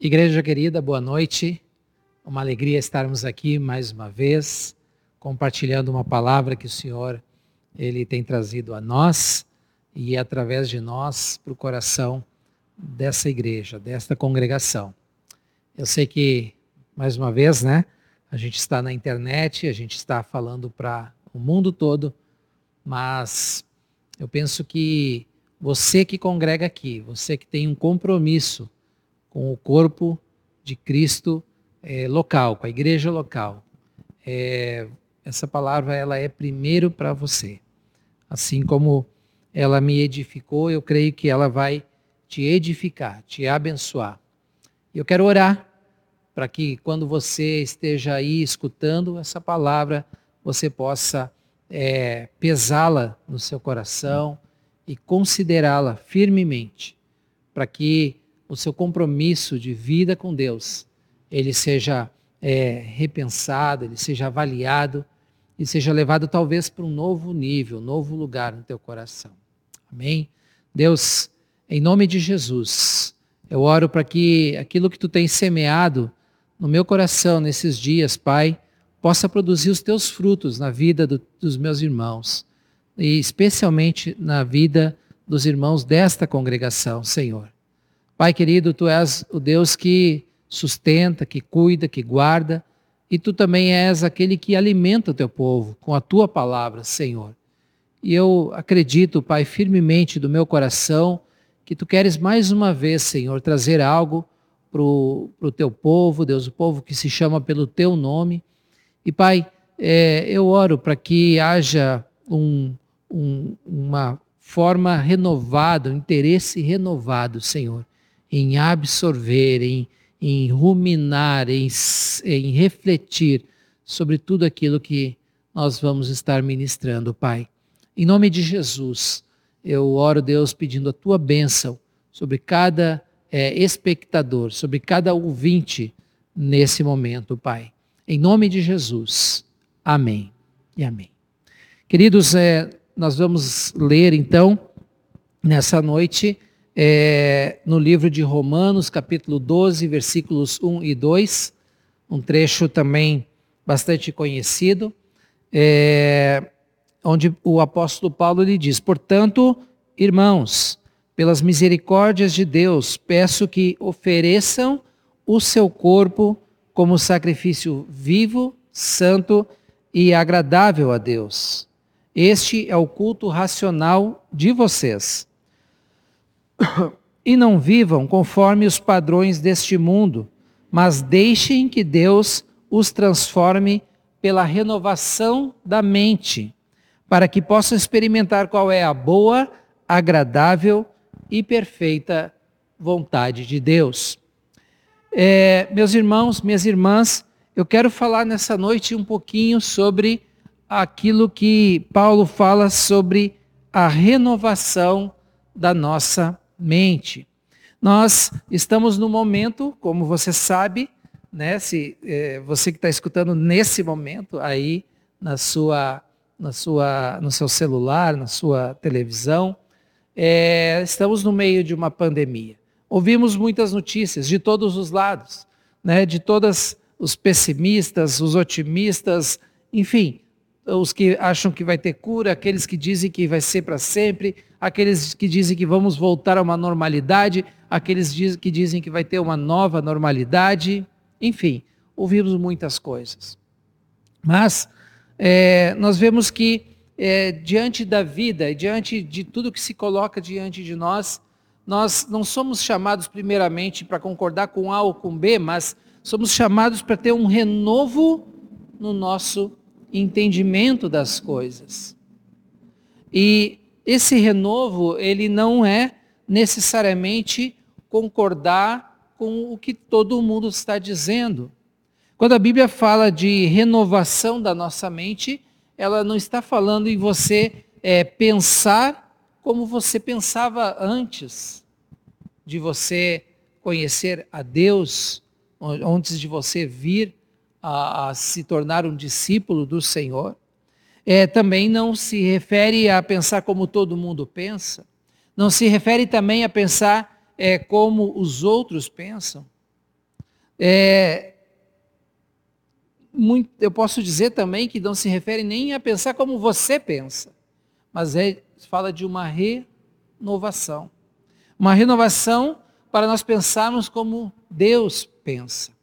Igreja querida, boa noite. Uma alegria estarmos aqui mais uma vez, compartilhando uma palavra que o Senhor ele tem trazido a nós e através de nós para o coração dessa igreja, desta congregação. Eu sei que mais uma vez, né, a gente está na internet, a gente está falando para o mundo todo, mas eu penso que você que congrega aqui, você que tem um compromisso com o corpo de Cristo é, local, com a igreja local. É, essa palavra ela é primeiro para você. Assim como ela me edificou, eu creio que ela vai te edificar, te abençoar. Eu quero orar para que quando você esteja aí escutando essa palavra, você possa é, pesá-la no seu coração e considerá-la firmemente, para que o seu compromisso de vida com Deus, ele seja é, repensado, ele seja avaliado e seja levado talvez para um novo nível, um novo lugar no teu coração. Amém? Deus, em nome de Jesus, eu oro para que aquilo que tu tens semeado no meu coração nesses dias, Pai, possa produzir os teus frutos na vida do, dos meus irmãos e especialmente na vida dos irmãos desta congregação, Senhor. Pai querido, tu és o Deus que sustenta, que cuida, que guarda, e tu também és aquele que alimenta o teu povo com a tua palavra, Senhor. E eu acredito, Pai, firmemente do meu coração, que tu queres mais uma vez, Senhor, trazer algo para o teu povo, Deus, o povo que se chama pelo teu nome. E, Pai, é, eu oro para que haja um, um, uma forma renovada, um interesse renovado, Senhor, em absorver, em, em ruminar, em, em refletir sobre tudo aquilo que nós vamos estar ministrando, Pai. Em nome de Jesus, eu oro, Deus, pedindo a tua bênção sobre cada é, espectador, sobre cada ouvinte nesse momento, Pai. Em nome de Jesus. Amém e amém. Queridos, é, nós vamos ler então, nessa noite, é, no livro de Romanos, capítulo 12, versículos 1 e 2, um trecho também bastante conhecido, é, onde o apóstolo Paulo lhe diz: Portanto, irmãos, pelas misericórdias de Deus, peço que ofereçam o seu corpo como sacrifício vivo, santo e agradável a Deus. Este é o culto racional de vocês e não vivam conforme os padrões deste mundo, mas deixem que Deus os transforme pela renovação da mente, para que possam experimentar qual é a boa, agradável e perfeita vontade de Deus. É, meus irmãos, minhas irmãs, eu quero falar nessa noite um pouquinho sobre aquilo que Paulo fala sobre a renovação da nossa mente. Nós estamos no momento, como você sabe, né, se, é, você que está escutando nesse momento aí na sua, na sua, no seu celular, na sua televisão, é, estamos no meio de uma pandemia. Ouvimos muitas notícias de todos os lados, né, de todos os pessimistas, os otimistas, enfim, os que acham que vai ter cura, aqueles que dizem que vai ser para sempre, aqueles que dizem que vamos voltar a uma normalidade, aqueles que dizem que vai ter uma nova normalidade, enfim, ouvimos muitas coisas. Mas é, nós vemos que é, diante da vida, diante de tudo que se coloca diante de nós, nós não somos chamados primeiramente para concordar com A ou com B, mas somos chamados para ter um renovo no nosso entendimento das coisas. E esse renovo, ele não é necessariamente concordar com o que todo mundo está dizendo. Quando a Bíblia fala de renovação da nossa mente, ela não está falando em você é, pensar como você pensava antes de você conhecer a Deus, antes de você vir a, a se tornar um discípulo do Senhor. É, também não se refere a pensar como todo mundo pensa, não se refere também a pensar é, como os outros pensam, É, muito, eu posso dizer também que não se refere nem a pensar como você pensa, mas é, fala de uma renovação. Uma renovação para nós pensarmos como Deus pensa.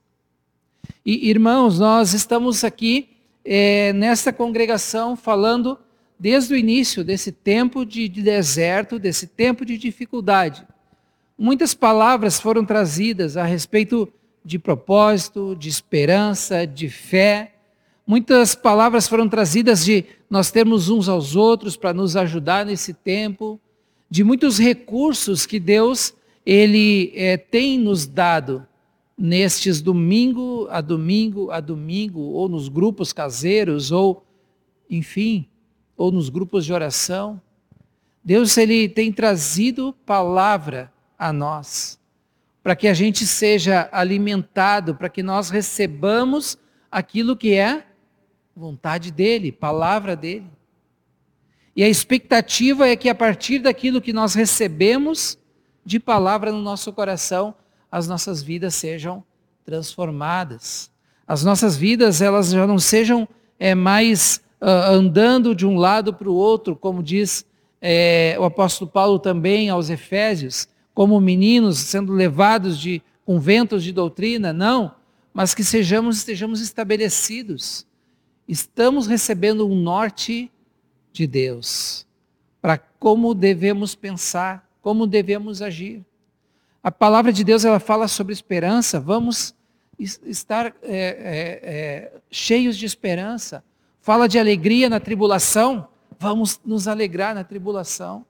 E, irmãos, nós estamos aqui é, nesta congregação falando desde o início desse tempo de, de deserto, desse tempo de dificuldade. Muitas palavras foram trazidas a respeito de propósito, de esperança, de fé. Muitas palavras foram trazidas de nós termos uns aos outros para nos ajudar nesse tempo, de muitos recursos que Deus ele é, tem nos dado nestes domingo a domingo a domingo, ou nos grupos caseiros, ou enfim, ou nos grupos de oração. Deus ele tem trazido palavra a nós, para que a gente seja alimentado, para que nós recebamos aquilo que é vontade dele, palavra dele. E a expectativa é que a partir daquilo que nós recebemos de palavra no nosso coração, as nossas vidas sejam transformadas. As nossas vidas elas já não sejam é, mais uh, andando de um lado para o outro, como diz é, o apóstolo Paulo também aos Efésios, como meninos sendo levados de conventos de doutrina, não, mas que sejamos estejamos estabelecidos. Estamos recebendo um norte de Deus para como devemos pensar, como devemos agir. A palavra de Deus ela fala sobre esperança. Vamos estar é, é, é, cheios de esperança fala de alegria na tribulação, vamos nos alegrar na tribulação.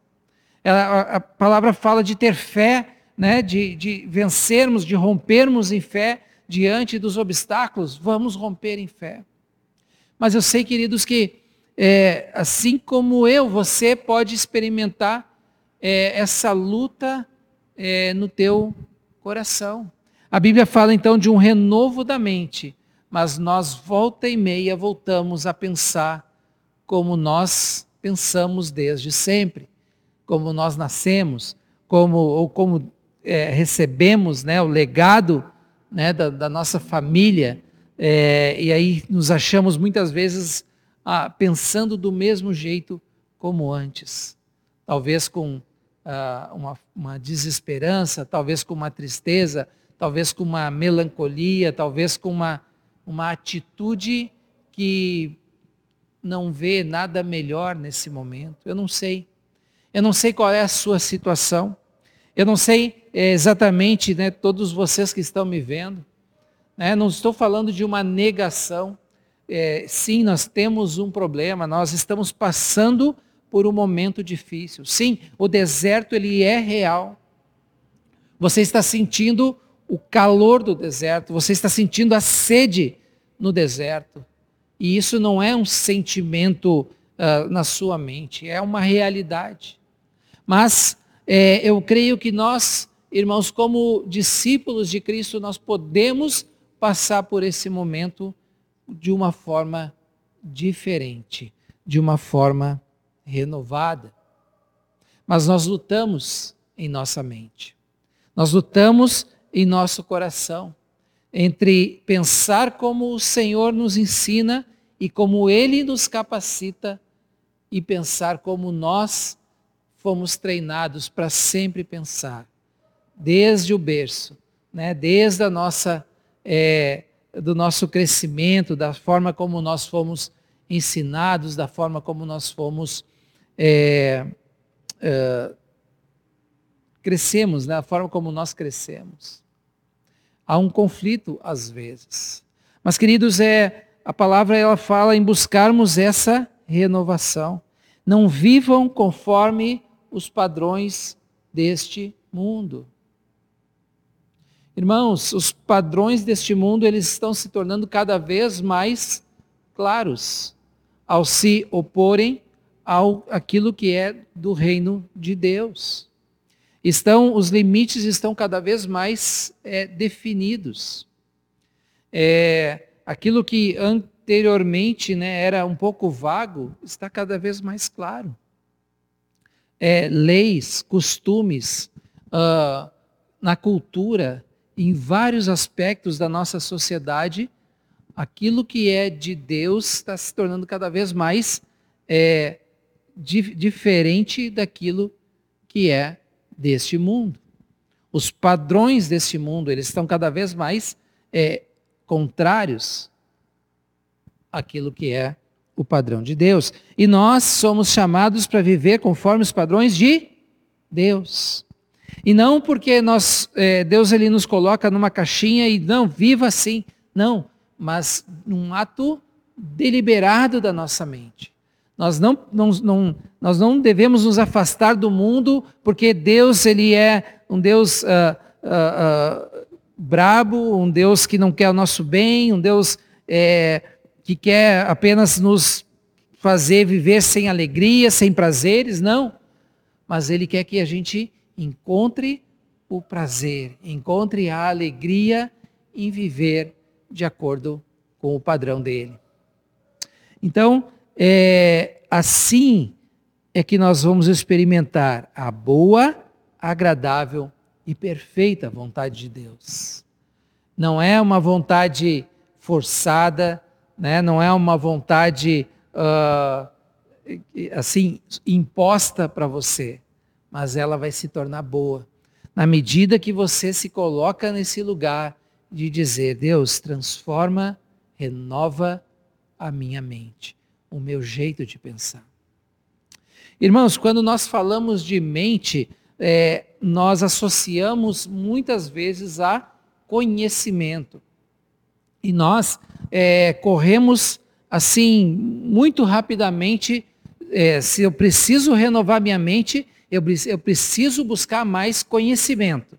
Ela, a, palavra fala de ter fé, né, de, de vencermos, de rompermos em fé diante dos obstáculos, vamos romper em fé. Mas eu sei, queridos, que é, assim como eu, você pode experimentar é, essa luta é, no teu coração. A Bíblia fala então de um renovo da mente mas nós volta e meia voltamos a pensar como nós pensamos desde sempre, como nós nascemos, como ou como é, recebemos, né, o legado né, da, da nossa família, é, e aí nos achamos muitas vezes ah, pensando do mesmo jeito como antes, talvez com ah, uma, uma desesperança, talvez com uma tristeza, talvez com uma melancolia, talvez com uma uma atitude que não vê nada melhor nesse momento. Eu não sei. Eu não sei qual é a sua situação. Eu não sei é, exatamente, né, todos vocês que estão me vendo. Né, não estou falando de uma negação. É, sim, nós temos um problema, nós estamos passando por um momento difícil. Sim, o deserto ele é real. Você está sentindo o calor do deserto, você está sentindo a sede no deserto. E isso não é um sentimento uh, na sua mente, é uma realidade. Mas é, eu creio que nós, irmãos, como discípulos de Cristo, nós podemos passar por esse momento de uma forma diferente, de uma forma renovada. Mas nós lutamos em nossa mente. Nós lutamos em nosso coração, entre pensar como o Senhor nos ensina e como Ele nos capacita, e pensar como nós fomos treinados para sempre pensar, desde o berço, né? desde a nossa, é, do nosso crescimento, da forma como nós fomos ensinados, da forma como nós fomos é, é, crescemos, né? da forma como nós crescemos. Há um conflito às vezes. Mas, queridos, é, a palavra ela fala em buscarmos essa renovação. Não vivam conforme os padrões deste mundo. Irmãos, os padrões deste mundo eles estão se tornando cada vez mais claros ao se oporem ao aquilo que é do reino de Deus estão os limites estão cada vez mais é, definidos. É, aquilo que anteriormente né, era um pouco vago está cada vez mais claro. É, leis, costumes uh, na cultura em vários aspectos da nossa sociedade, aquilo que é de Deus está se tornando cada vez mais é, di diferente daquilo que é deste mundo. Os padrões deste mundo eles estão cada vez mais é, contrários àquilo que é o padrão de Deus. E nós somos chamados para viver conforme os padrões de Deus. E não porque nós, é, Deus ele nos coloca numa caixinha e não, viva assim. Não, mas num ato deliberado da nossa mente. Nós não, não, não, nós não devemos nos afastar do mundo, porque Deus ele é um Deus uh, uh, uh, brabo, um Deus que não quer o nosso bem, um Deus é, que quer apenas nos fazer viver sem alegria, sem prazeres, não. Mas Ele quer que a gente encontre o prazer, encontre a alegria em viver de acordo com o padrão dele. Então, é, assim é que nós vamos experimentar a boa, agradável e perfeita vontade de Deus. Não é uma vontade forçada, né? não é uma vontade uh, assim imposta para você, mas ela vai se tornar boa na medida que você se coloca nesse lugar de dizer: Deus, transforma, renova a minha mente o meu jeito de pensar. Irmãos, quando nós falamos de mente, é, nós associamos muitas vezes a conhecimento. E nós é, corremos assim, muito rapidamente. É, se eu preciso renovar minha mente, eu, eu preciso buscar mais conhecimento.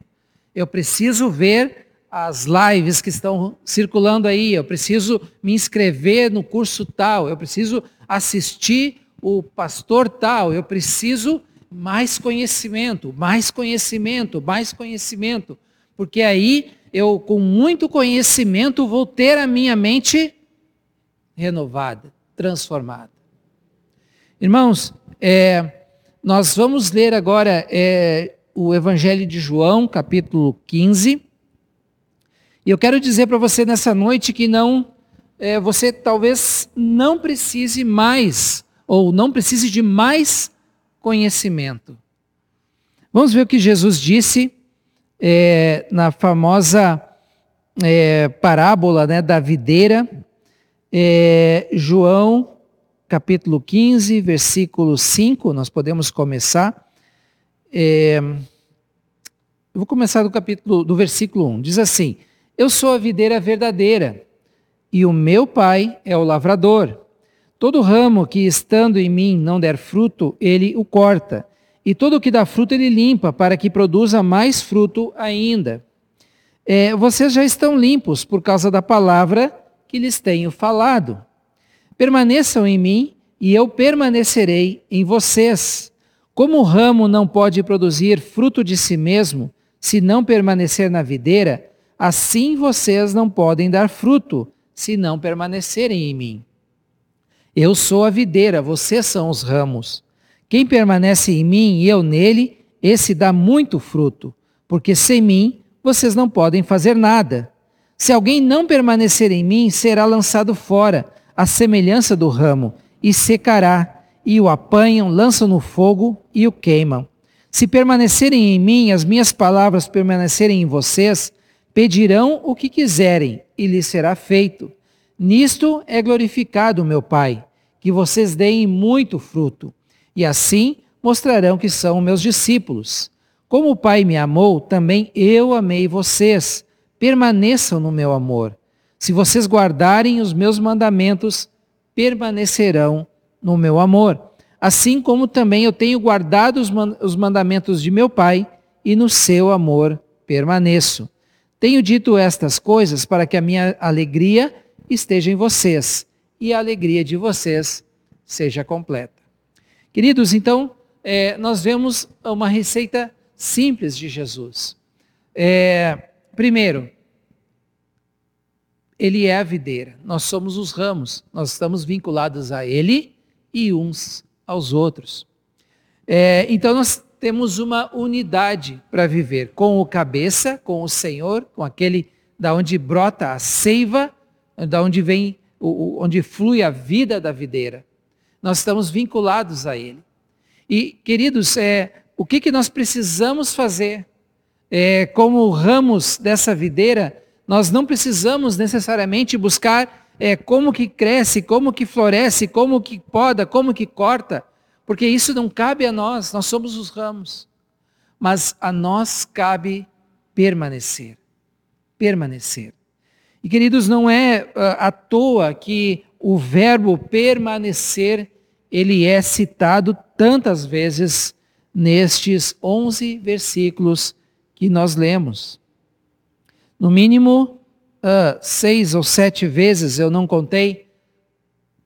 Eu preciso ver as lives que estão circulando aí, eu preciso me inscrever no curso tal, eu preciso assistir o pastor tal, eu preciso mais conhecimento, mais conhecimento, mais conhecimento, porque aí eu, com muito conhecimento, vou ter a minha mente renovada, transformada. Irmãos, é, nós vamos ler agora é, o Evangelho de João, capítulo 15. E eu quero dizer para você nessa noite que não, é, você talvez não precise mais, ou não precise de mais conhecimento. Vamos ver o que Jesus disse é, na famosa é, parábola né, da videira, é, João capítulo 15, versículo 5, nós podemos começar. É, eu vou começar do capítulo do versículo 1. Diz assim: eu sou a videira verdadeira, e o meu pai é o lavrador. Todo ramo que estando em mim não der fruto, ele o corta, e todo o que dá fruto ele limpa, para que produza mais fruto ainda. É, vocês já estão limpos por causa da palavra que lhes tenho falado. Permaneçam em mim, e eu permanecerei em vocês. Como o ramo não pode produzir fruto de si mesmo, se não permanecer na videira, Assim vocês não podem dar fruto, se não permanecerem em mim. Eu sou a videira, vocês são os ramos. Quem permanece em mim e eu nele, esse dá muito fruto, porque sem mim vocês não podem fazer nada. Se alguém não permanecer em mim, será lançado fora, à semelhança do ramo, e secará, e o apanham, lançam no fogo e o queimam. Se permanecerem em mim, as minhas palavras permanecerem em vocês, Pedirão o que quiserem e lhes será feito. Nisto é glorificado meu Pai, que vocês deem muito fruto, e assim mostrarão que são meus discípulos. Como o Pai me amou, também eu amei vocês. Permaneçam no meu amor. Se vocês guardarem os meus mandamentos, permanecerão no meu amor. Assim como também eu tenho guardado os mandamentos de meu Pai, e no seu amor permaneço. Tenho dito estas coisas para que a minha alegria esteja em vocês e a alegria de vocês seja completa. Queridos, então, é, nós vemos uma receita simples de Jesus. É, primeiro, ele é a videira, nós somos os ramos, nós estamos vinculados a ele e uns aos outros. É, então, nós temos uma unidade para viver com o cabeça, com o Senhor, com aquele da onde brota a seiva, da onde vem, onde flui a vida da videira. Nós estamos vinculados a Ele. E, queridos, é, o que, que nós precisamos fazer? É, como ramos dessa videira, nós não precisamos necessariamente buscar é, como que cresce, como que floresce, como que poda, como que corta, porque isso não cabe a nós, nós somos os ramos. Mas a nós cabe permanecer. Permanecer. E queridos, não é uh, à toa que o verbo permanecer, ele é citado tantas vezes nestes 11 versículos que nós lemos. No mínimo, uh, seis ou sete vezes, eu não contei,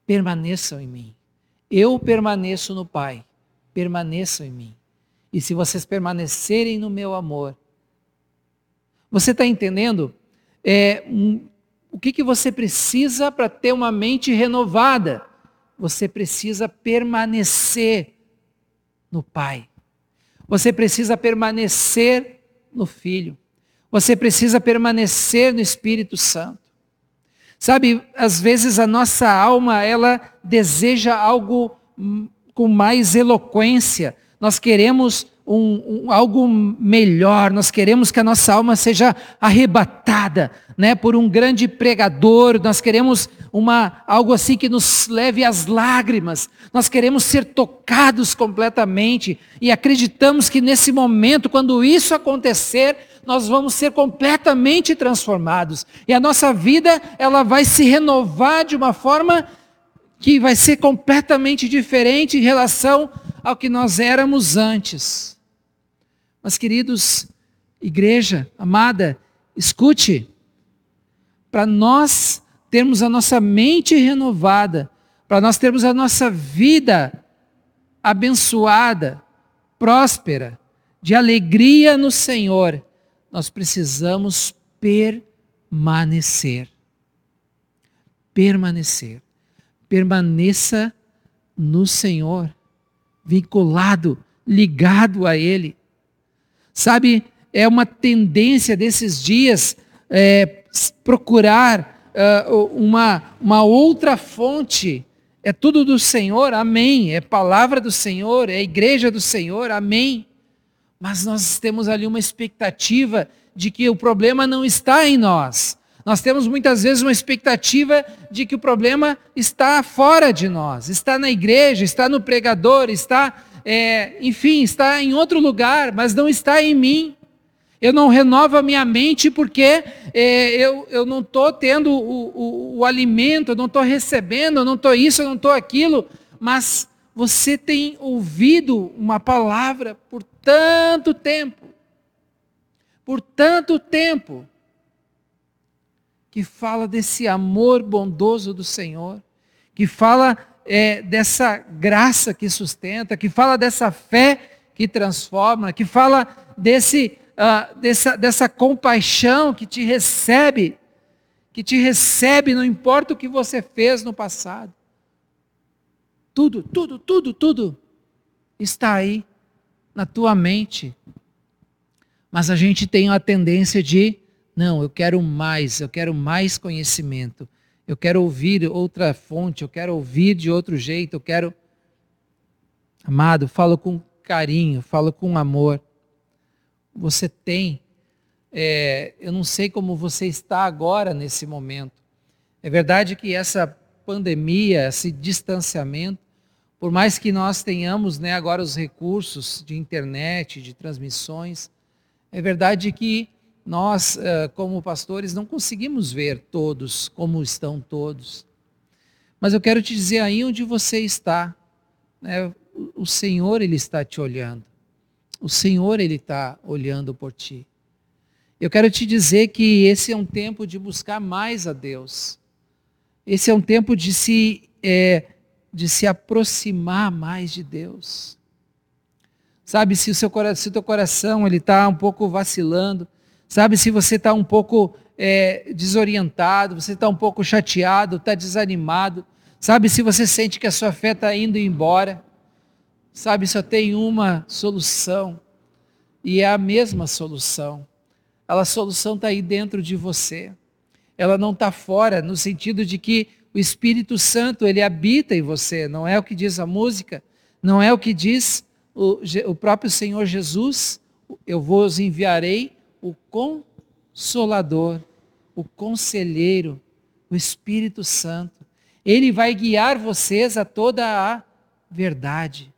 permaneçam em mim. Eu permaneço no Pai, permaneçam em mim. E se vocês permanecerem no meu amor, você está entendendo? É, um, o que, que você precisa para ter uma mente renovada? Você precisa permanecer no Pai. Você precisa permanecer no Filho. Você precisa permanecer no Espírito Santo. Sabe, às vezes a nossa alma, ela deseja algo com mais eloquência. Nós queremos um, um, algo melhor, nós queremos que a nossa alma seja arrebatada né, por um grande pregador, nós queremos uma, algo assim que nos leve às lágrimas, nós queremos ser tocados completamente. E acreditamos que nesse momento, quando isso acontecer, nós vamos ser completamente transformados. E a nossa vida ela vai se renovar de uma forma que vai ser completamente diferente em relação ao que nós éramos antes. Mas, queridos, igreja amada, escute, para nós termos a nossa mente renovada, para nós termos a nossa vida abençoada, próspera, de alegria no Senhor, nós precisamos permanecer. Permanecer. Permaneça no Senhor, vinculado, ligado a Ele. Sabe, é uma tendência desses dias é, procurar uh, uma, uma outra fonte. É tudo do Senhor, amém. É palavra do Senhor, é igreja do Senhor, amém. Mas nós temos ali uma expectativa de que o problema não está em nós. Nós temos muitas vezes uma expectativa de que o problema está fora de nós, está na igreja, está no pregador, está é, enfim, está em outro lugar, mas não está em mim. Eu não renovo a minha mente porque é, eu, eu não estou tendo o, o, o, alimento, eu não estou recebendo, eu não estou isso, eu não estou aquilo. Mas você tem ouvido uma palavra por tanto tempo, por tanto tempo, que fala desse amor bondoso do Senhor, que fala é, dessa graça que sustenta, que fala dessa fé que transforma, que fala desse, uh, dessa, dessa compaixão que te recebe, que te recebe, não importa o que você fez no passado. Tudo, tudo, tudo, tudo está aí na tua mente. Mas a gente tem a tendência de, não, eu quero mais, eu quero mais conhecimento, eu quero ouvir outra fonte, eu quero ouvir de outro jeito, eu quero. Amado, falo com carinho, falo com amor. Você tem, é, eu não sei como você está agora nesse momento. É verdade que essa pandemia, esse distanciamento, por mais que nós tenhamos né, agora os recursos de internet, de transmissões, é verdade que nós, eh, como pastores, não conseguimos ver todos como estão todos. Mas eu quero te dizer aí onde você está. Né? O Senhor, Ele está te olhando. O Senhor, Ele está olhando por ti. Eu quero te dizer que esse é um tempo de buscar mais a Deus. Esse é um tempo de se, é, de se aproximar mais de Deus. Sabe, se o seu se o teu coração ele está um pouco vacilando, Sabe, se você está um pouco é, desorientado, você está um pouco chateado, está desanimado, sabe, se você sente que a sua fé está indo embora, sabe, só tem uma solução, e é a mesma solução. A solução está aí dentro de você. Ela não está fora, no sentido de que o Espírito Santo, ele habita em você, não é o que diz a música, não é o que diz o, o próprio Senhor Jesus, eu vos enviarei o Consolador, o Conselheiro, o Espírito Santo. Ele vai guiar vocês a toda a verdade.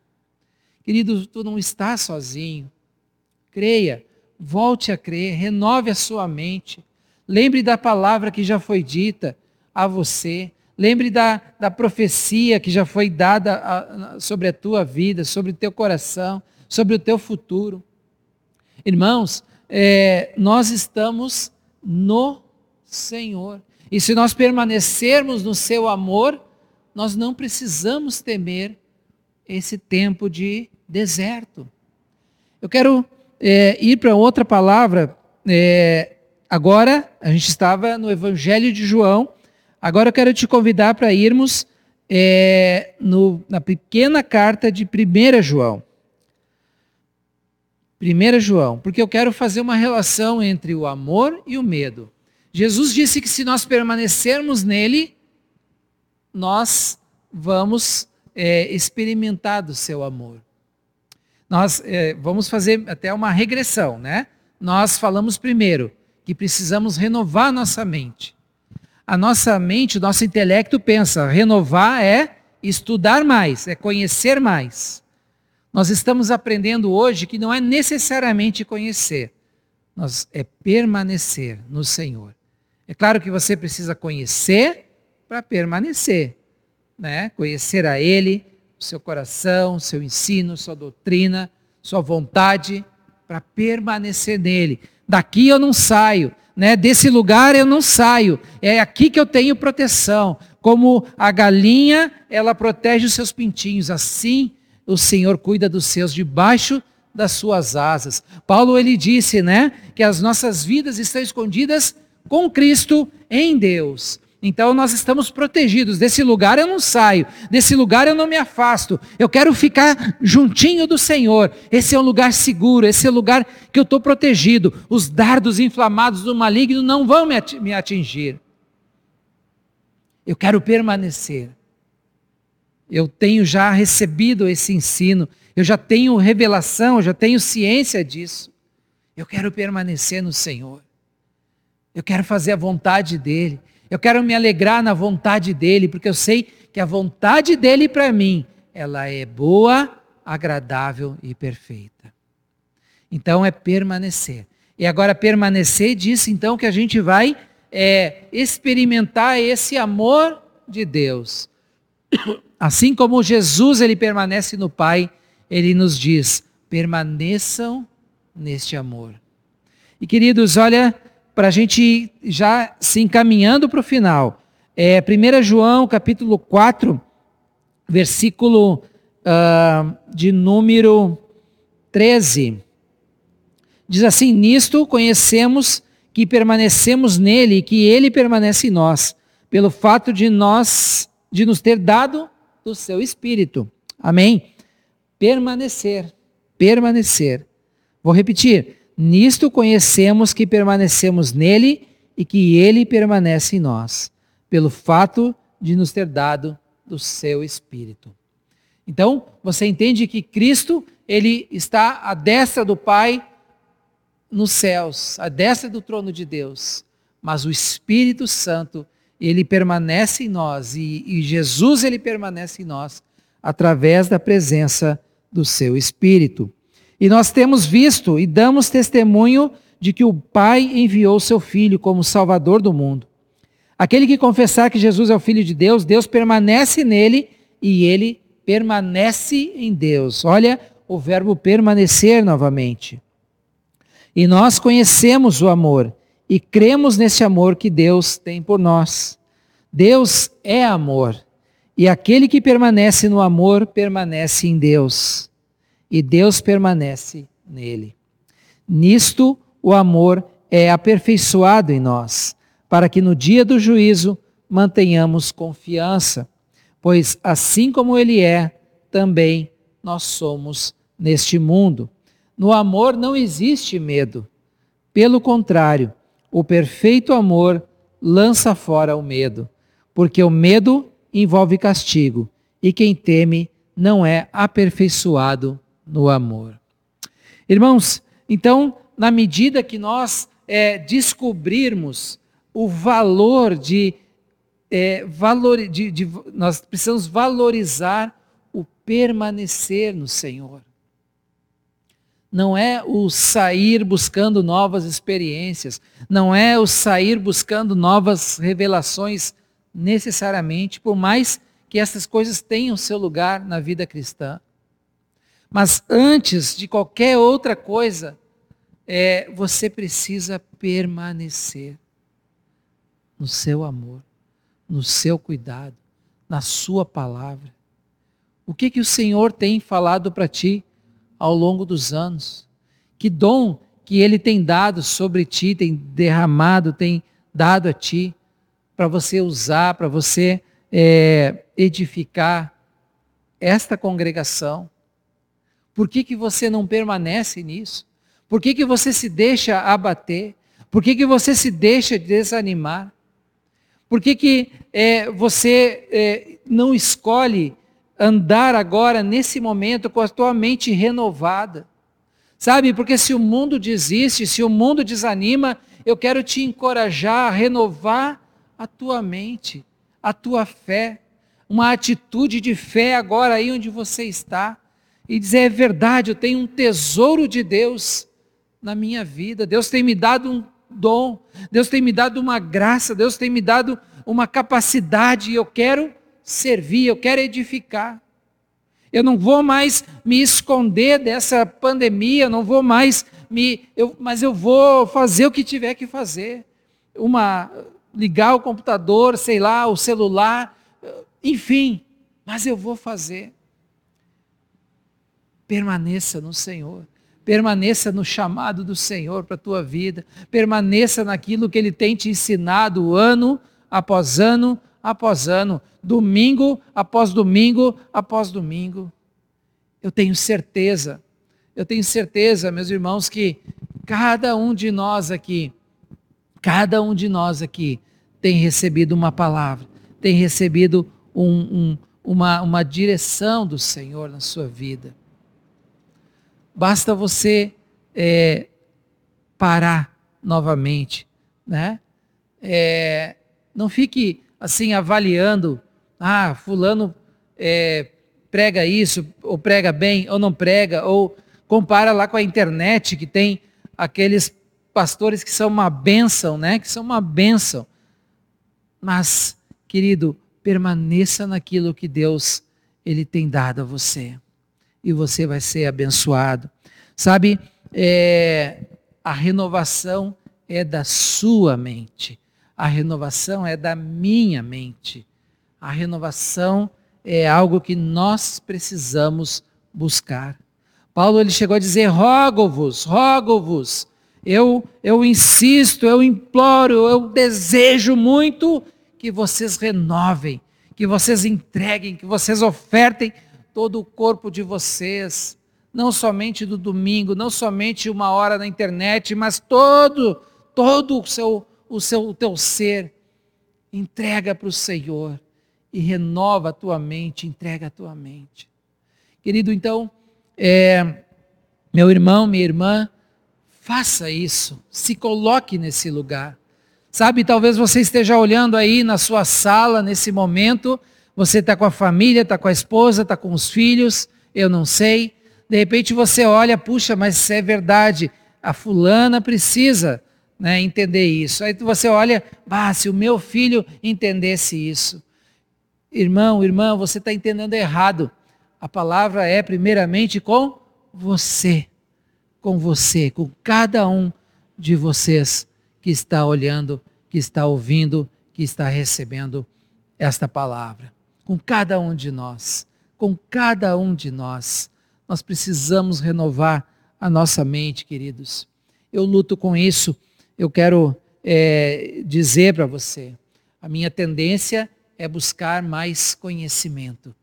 Querido, tu não está sozinho. Creia, volte a crer, renove a sua mente. Lembre da palavra que já foi dita a você. Lembre da, da profecia que já foi dada a, sobre a tua vida, sobre o teu coração, sobre o teu futuro. Irmãos, é, nós estamos no Senhor. E se nós permanecermos no seu amor, nós não precisamos temer esse tempo de deserto. Eu quero é, ir para outra palavra. É, agora, a gente estava no Evangelho de João, Agora eu quero te convidar para irmos é, no, na pequena carta de 1 João. 1 João, porque eu quero fazer uma relação entre o amor e o medo. Jesus disse que se nós permanecermos nele, nós vamos é, experimentar do seu amor. Nós é, vamos fazer até uma regressão, né? Nós falamos primeiro que precisamos renovar nossa mente a nossa mente, o nosso intelecto pensa, renovar é estudar mais, é conhecer mais. Nós estamos aprendendo hoje que não é necessariamente conhecer, nós é permanecer no Senhor. É claro que você precisa conhecer para permanecer, né? Conhecer a Ele, o seu coração, seu ensino, sua doutrina, sua vontade, para permanecer nele. Daqui eu não saio, né, desse lugar eu não saio, é aqui que eu tenho proteção. Como a galinha, ela protege os seus pintinhos, assim o Senhor cuida dos seus debaixo das suas asas. Paulo ele disse, né, que as nossas vidas estão escondidas com Cristo em Deus. Então nós estamos protegidos. Desse lugar eu não saio, desse lugar eu não me afasto. Eu quero ficar juntinho do Senhor. Esse é um lugar seguro, esse é o lugar que eu estou protegido. Os dardos inflamados do maligno não vão me atingir. Eu quero permanecer. Eu tenho já recebido esse ensino, eu já tenho revelação, eu já tenho ciência disso. Eu quero permanecer no Senhor. Eu quero fazer a vontade dEle. Eu quero me alegrar na vontade dele, porque eu sei que a vontade dele para mim, ela é boa, agradável e perfeita. Então é permanecer. E agora permanecer diz então que a gente vai é, experimentar esse amor de Deus. Assim como Jesus ele permanece no Pai, ele nos diz: permaneçam neste amor. E queridos, olha, para a gente já se encaminhando para o final. É, 1 João, capítulo 4, versículo uh, de número 13. Diz assim: Nisto conhecemos que permanecemos nele e que ele permanece em nós, pelo fato de nós, de nos ter dado do seu Espírito. Amém? Permanecer, permanecer. Vou repetir Nisto conhecemos que permanecemos nele e que ele permanece em nós, pelo fato de nos ter dado do seu Espírito. Então, você entende que Cristo, ele está à destra do Pai nos céus, à destra do trono de Deus, mas o Espírito Santo, ele permanece em nós e, e Jesus, ele permanece em nós através da presença do seu Espírito. E nós temos visto e damos testemunho de que o Pai enviou seu Filho como Salvador do mundo. Aquele que confessar que Jesus é o Filho de Deus, Deus permanece nele e ele permanece em Deus. Olha o verbo permanecer novamente. E nós conhecemos o amor e cremos nesse amor que Deus tem por nós. Deus é amor, e aquele que permanece no amor permanece em Deus e Deus permanece nele. Nisto o amor é aperfeiçoado em nós, para que no dia do juízo mantenhamos confiança, pois assim como ele é, também nós somos neste mundo. No amor não existe medo. Pelo contrário, o perfeito amor lança fora o medo, porque o medo envolve castigo, e quem teme não é aperfeiçoado no amor. Irmãos, então, na medida que nós é, descobrirmos o valor de, é, valor, de, de, nós precisamos valorizar o permanecer no Senhor. Não é o sair buscando novas experiências, não é o sair buscando novas revelações necessariamente, por mais que essas coisas tenham seu lugar na vida cristã. Mas antes de qualquer outra coisa, é, você precisa permanecer no seu amor, no seu cuidado, na sua palavra. O que que o Senhor tem falado para ti ao longo dos anos? Que dom que Ele tem dado sobre ti, tem derramado, tem dado a ti para você usar, para você é, edificar esta congregação? Por que, que você não permanece nisso? Por que, que você se deixa abater? Por que, que você se deixa desanimar? Por que, que é, você é, não escolhe andar agora, nesse momento, com a tua mente renovada? Sabe, porque se o mundo desiste, se o mundo desanima, eu quero te encorajar a renovar a tua mente, a tua fé, uma atitude de fé agora aí onde você está e dizer: é verdade, eu tenho um tesouro de Deus na minha vida. Deus tem me dado um dom, Deus tem me dado uma graça, Deus tem me dado uma capacidade e eu quero servir, eu quero edificar. Eu não vou mais me esconder dessa pandemia, não vou mais me, eu, mas eu vou fazer o que tiver que fazer. Uma ligar o computador, sei lá, o celular, enfim, mas eu vou fazer. Permaneça no Senhor. Permaneça no chamado do Senhor para a tua vida. Permaneça naquilo que Ele tem te ensinado ano após ano após ano, domingo após domingo após domingo. Eu tenho certeza, eu tenho certeza, meus irmãos, que cada um de nós aqui, cada um de nós aqui tem recebido uma palavra, tem recebido um, um, uma, uma direção do Senhor na sua vida. Basta você é, parar novamente, né? É, não fique assim avaliando, ah, fulano é, prega isso, ou prega bem, ou não prega, ou compara lá com a internet que tem aqueles pastores que são uma bênção, né? Que são uma bênção. Mas, querido, permaneça naquilo que Deus ele tem dado a você e você vai ser abençoado. Sabe, é, a renovação é da sua mente, a renovação é da minha mente. A renovação é algo que nós precisamos buscar. Paulo ele chegou a dizer: rogo-vos, rogo-vos, eu, eu insisto, eu imploro, eu desejo muito que vocês renovem, que vocês entreguem, que vocês ofertem todo o corpo de vocês, não somente do domingo, não somente uma hora na internet, mas todo, todo o seu, o seu, o teu ser, entrega para o Senhor e renova a tua mente, entrega a tua mente. Querido, então, é, meu irmão, minha irmã, faça isso, se coloque nesse lugar. Sabe, talvez você esteja olhando aí na sua sala nesse momento você está com a família, está com a esposa, está com os filhos, eu não sei. De repente você olha, puxa, mas é verdade, a fulana precisa né, entender isso. Aí você olha, ah, se o meu filho entendesse isso. Irmão, irmã, você está entendendo errado. A palavra é primeiramente com você, com você, com cada um de vocês que está olhando, que está ouvindo, que está recebendo esta palavra com cada um de nós. Com cada um de nós. Nós precisamos renovar a nossa mente, queridos. Eu luto com isso. Eu quero é, dizer para você: a minha tendência é buscar mais conhecimento,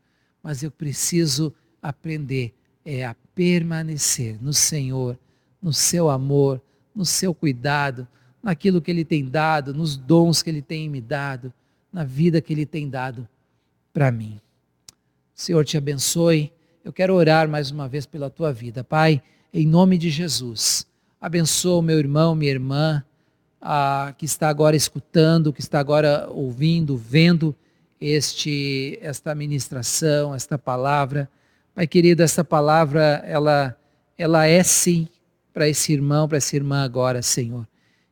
mas eu preciso aprender é a permanecer no Senhor, no seu amor, no seu cuidado, naquilo que Ele tem dado, nos dons que Ele tem me dado, na vida que Ele tem dado para mim. Senhor te abençoe. Eu quero orar mais uma vez pela tua vida. Pai, em nome de Jesus, abençoa o meu irmão, minha irmã, que está agora escutando, que está agora ouvindo, vendo este, esta ministração, esta palavra. Pai querido, esta palavra, ela, ela é sim para esse irmão, para essa irmã agora, Senhor.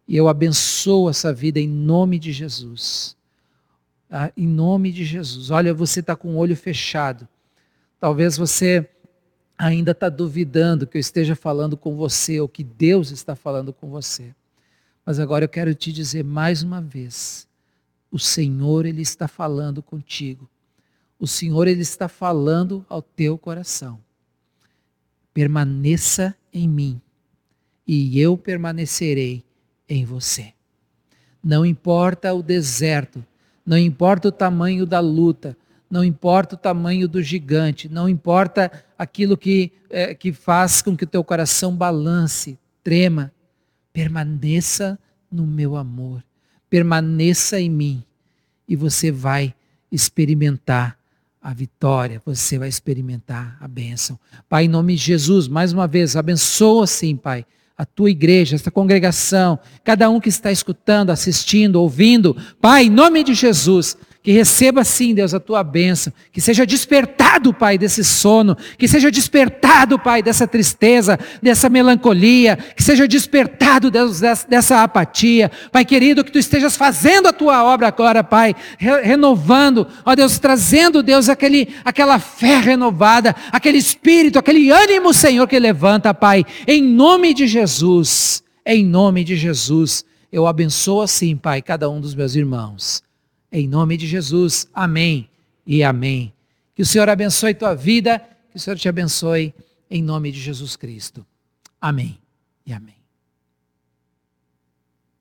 E eu abençoo essa vida em nome de Jesus. Ah, em nome de Jesus. Olha, você está com o olho fechado. Talvez você ainda está duvidando que eu esteja falando com você ou que Deus está falando com você. Mas agora eu quero te dizer mais uma vez: o Senhor, Ele está falando contigo. O Senhor, Ele está falando ao teu coração. Permaneça em mim e eu permanecerei em você. Não importa o deserto, não importa o tamanho da luta, não importa o tamanho do gigante, não importa aquilo que, é, que faz com que o teu coração balance, trema, permaneça no meu amor, permaneça em mim e você vai experimentar a vitória, você vai experimentar a bênção. Pai, em nome de Jesus, mais uma vez, abençoa sim, Pai a tua igreja, esta congregação, cada um que está escutando, assistindo, ouvindo. Pai, em nome de Jesus, que receba sim, Deus, a tua bênção, que seja despertado, Pai, desse sono, que seja despertado, Pai, dessa tristeza, dessa melancolia, que seja despertado, Deus, dessa apatia. Pai querido, que tu estejas fazendo a tua obra agora, Pai, renovando, ó Deus, trazendo, Deus, aquele, aquela fé renovada, aquele espírito, aquele ânimo, Senhor, que levanta, Pai, em nome de Jesus, em nome de Jesus. Eu abençoo assim, Pai, cada um dos meus irmãos. Em nome de Jesus, amém e amém. Que o Senhor abençoe tua vida, que o Senhor te abençoe em nome de Jesus Cristo. Amém e amém.